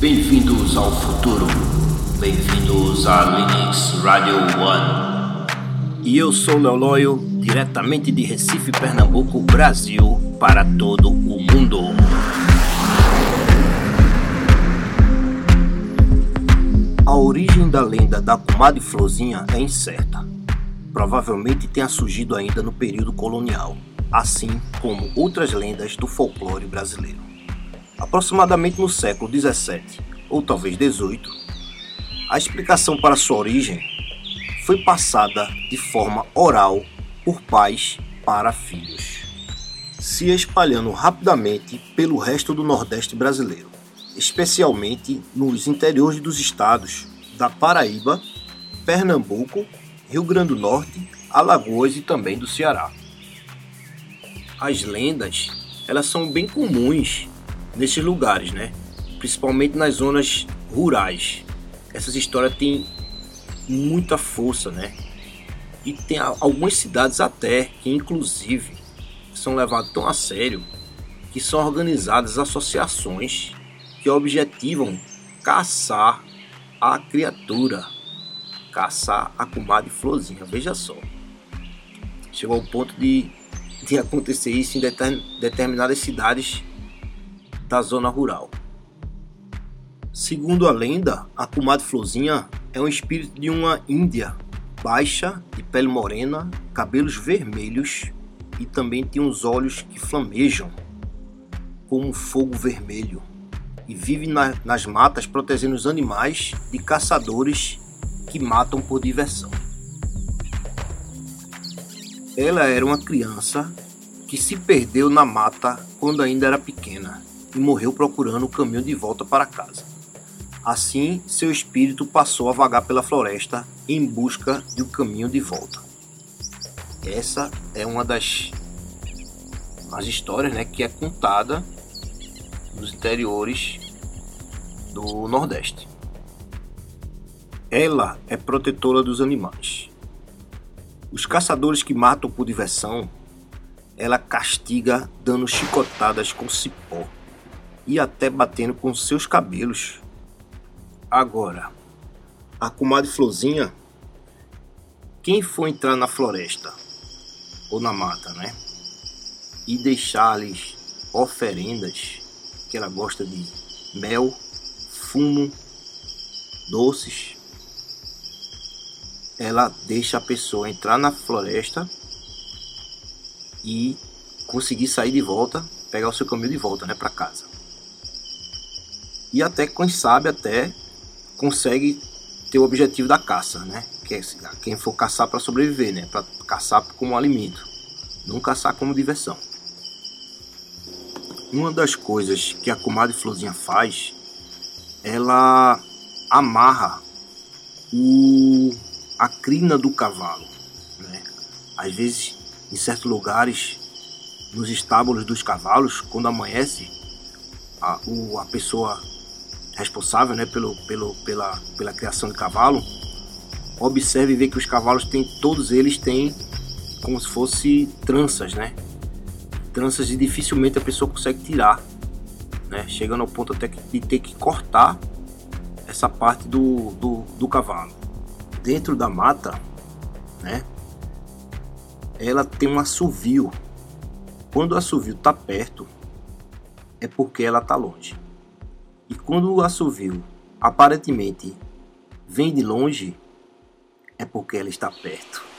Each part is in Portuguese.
Bem-vindos ao futuro. Bem-vindos a Linux Radio One. E eu sou Léo Loyo, diretamente de Recife, Pernambuco, Brasil, para todo o mundo. A origem da lenda da comadre Florzinha é incerta. Provavelmente tenha surgido ainda no período colonial, assim como outras lendas do folclore brasileiro. Aproximadamente no século XVII, ou talvez XVIII, a explicação para sua origem foi passada de forma oral por pais para filhos, se espalhando rapidamente pelo resto do Nordeste brasileiro, especialmente nos interiores dos estados da Paraíba, Pernambuco, Rio Grande do Norte, Alagoas e também do Ceará. As lendas, elas são bem comuns nesses lugares, né? Principalmente nas zonas rurais. Essas histórias têm muita força, né? E tem algumas cidades até que inclusive são levadas tão a sério que são organizadas associações que objetivam caçar a criatura, caçar a comadre florzinha. Veja só. Chegou ao ponto de, de acontecer isso em determinadas cidades da zona rural. Segundo a lenda, a comadre Florzinha é um espírito de uma índia baixa, de pele morena, cabelos vermelhos e também tem uns olhos que flamejam como fogo vermelho e vive na, nas matas protegendo os animais de caçadores que matam por diversão. Ela era uma criança que se perdeu na mata quando ainda era pequena e morreu procurando o caminho de volta para casa. Assim, seu espírito passou a vagar pela floresta em busca do caminho de volta. Essa é uma das as histórias né, que é contada nos interiores do Nordeste. Ela é protetora dos animais. Os caçadores que matam por diversão, ela castiga dando chicotadas com cipó e até batendo com seus cabelos. Agora, a comadre Florzinha, quem for entrar na floresta ou na mata, né? E deixar-lhes oferendas, que ela gosta de mel, fumo, doces, ela deixa a pessoa entrar na floresta e conseguir sair de volta, pegar o seu caminho de volta, né, para casa e até quem sabe até consegue ter o objetivo da caça, né? Que é quem for caçar para sobreviver, né? Para caçar como alimento, não caçar como diversão. Uma das coisas que a comadre Florzinha faz, ela amarra o, a crina do cavalo, né? Às vezes, em certos lugares, nos estábulos dos cavalos, quando amanhece, a, o, a pessoa responsável né, pelo, pelo, pela, pela criação de cavalo, observe e vê que os cavalos têm, todos eles têm como se fosse tranças, né? Tranças e dificilmente a pessoa consegue tirar, né? Chegando ao ponto até de ter que cortar essa parte do, do, do cavalo. Dentro da mata, né? Ela tem um assovio. Quando o assovio está perto, é porque ela está longe. E quando o assovio aparentemente vem de longe, é porque ela está perto.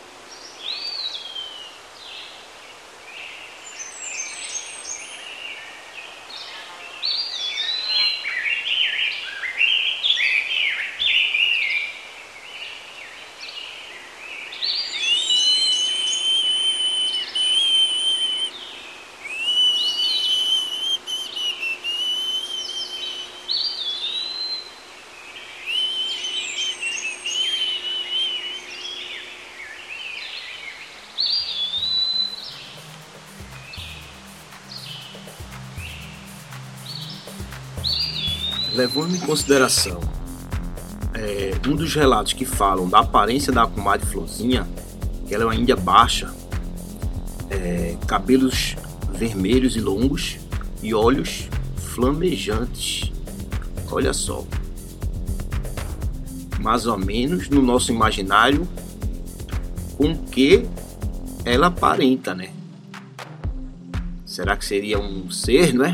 Levando em consideração é, um dos relatos que falam da aparência da comadre Florzinha, que ela é uma índia baixa, é, cabelos vermelhos e longos e olhos flamejantes, Olha só. Mais ou menos no nosso imaginário com que ela aparenta, né? Será que seria um ser, não é?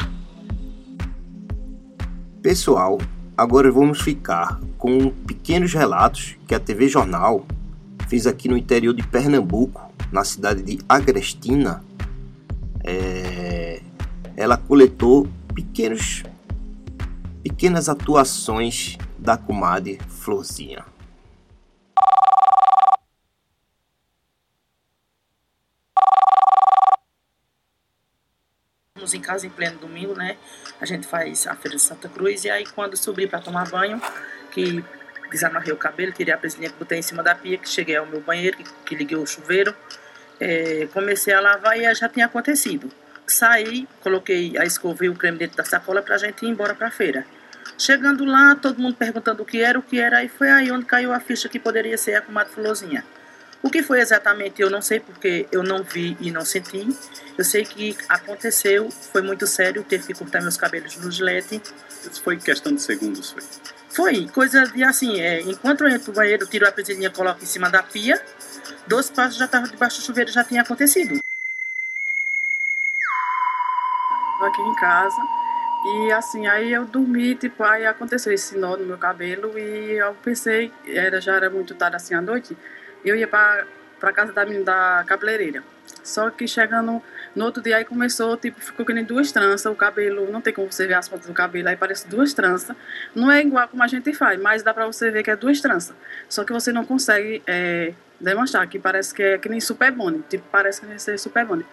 Pessoal, agora vamos ficar com pequenos relatos que a TV Jornal fez aqui no interior de Pernambuco, na cidade de Agrestina. É... Ela coletou pequenos, pequenas atuações da comadre Florzinha. Em casa em pleno domingo, né? A gente faz a feira de Santa Cruz e aí quando subi para tomar banho, que desamarrei o cabelo, tirei a presilhinha que botei em cima da pia, que cheguei ao meu banheiro, que, que liguei o chuveiro, é, comecei a lavar e já tinha acontecido. Saí, coloquei a escova e o creme dentro da sacola para a gente ir embora para a feira. Chegando lá, todo mundo perguntando o que era, o que era, e foi aí onde caiu a ficha que poderia ser a comadre Fulozinha. O que foi exatamente eu não sei porque eu não vi e não senti. Eu sei que aconteceu, foi muito sério, teve que cortar meus cabelos no gilete. Isso foi questão de segundos, foi? Foi, coisa de assim, é, enquanto eu entro no banheiro, tiro a presilhinha, coloco em cima da pia, dois passos já estava debaixo do chuveiro, já tinha acontecido. Aqui em casa, e assim, aí eu dormi, tipo, aí aconteceu esse nó no meu cabelo e eu pensei, era, já era muito tarde assim à noite, eu ia para casa da da cabeleireira. Só que chegando no outro dia aí começou, tipo, ficou que nem duas tranças, o cabelo, não tem como você ver as pontas do cabelo, aí parece duas tranças. Não é igual como a gente faz, mas dá pra você ver que é duas tranças. Só que você não consegue é, demonstrar, que parece que é que nem super bone, tipo, parece que nem ser super bone.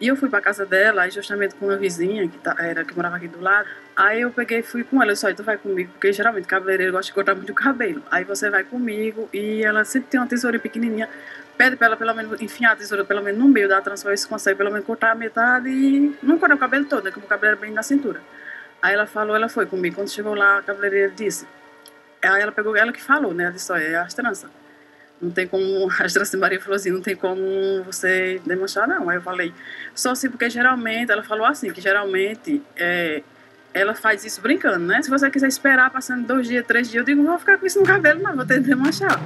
E eu fui pra casa dela, aí justamente com uma vizinha que, tá, era, que morava aqui do lado. Aí eu peguei fui com ela. Eu disse, tu vai comigo, porque geralmente cabeleireiro gosta de cortar muito o cabelo. Aí você vai comigo e ela sempre tem uma tesourinha pequenininha. Pede pra ela pelo menos enfiar a tesoura pelo menos no meio da trança, ver se consegue pelo menos cortar a metade e não cortar o cabelo todo, né? Como o cabelo era bem na cintura. Aí ela falou, ela foi comigo. Quando chegou lá, a cabeleireira disse. Aí ela pegou, ela que falou, né? Ela disse, olha, é as tranças. Não tem como, as tranças de Maria falou assim, não tem como você demonstrar, não. Aí eu falei, só assim, porque geralmente, ela falou assim, que geralmente é, ela faz isso brincando, né? Se você quiser esperar passando dois dias, três dias, eu digo, não vou ficar com isso no cabelo, não, vou ter que demonstrar.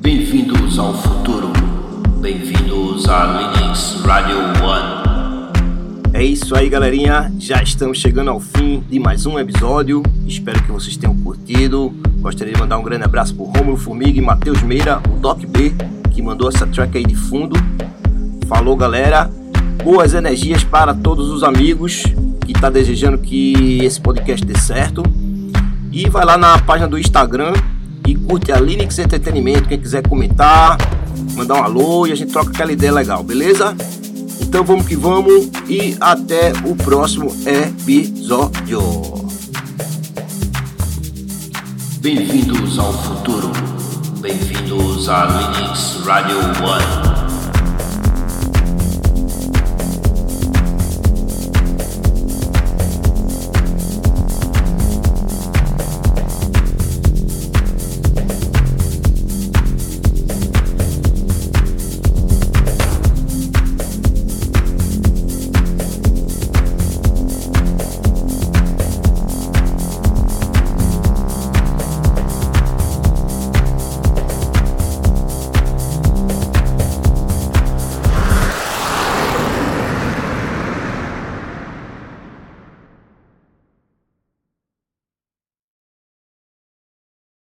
Bem-vindos ao futuro. Bem-vindos a Linux Radio One. É isso aí, galerinha. Já estamos chegando ao fim de mais um episódio. Espero que vocês tenham curtido. Gostaria de mandar um grande abraço pro Romulo Formiga e Matheus Meira, o Doc B, que mandou essa track aí de fundo. Falou, galera. Boas energias para todos os amigos que tá desejando que esse podcast dê certo. E vai lá na página do Instagram e curte a Linux Entretenimento. Quem quiser comentar, mandar um alô e a gente troca aquela ideia legal, beleza? Então vamos que vamos e até o próximo episódio. Bem-vindos ao futuro. Bem-vindos a Linux Radio One.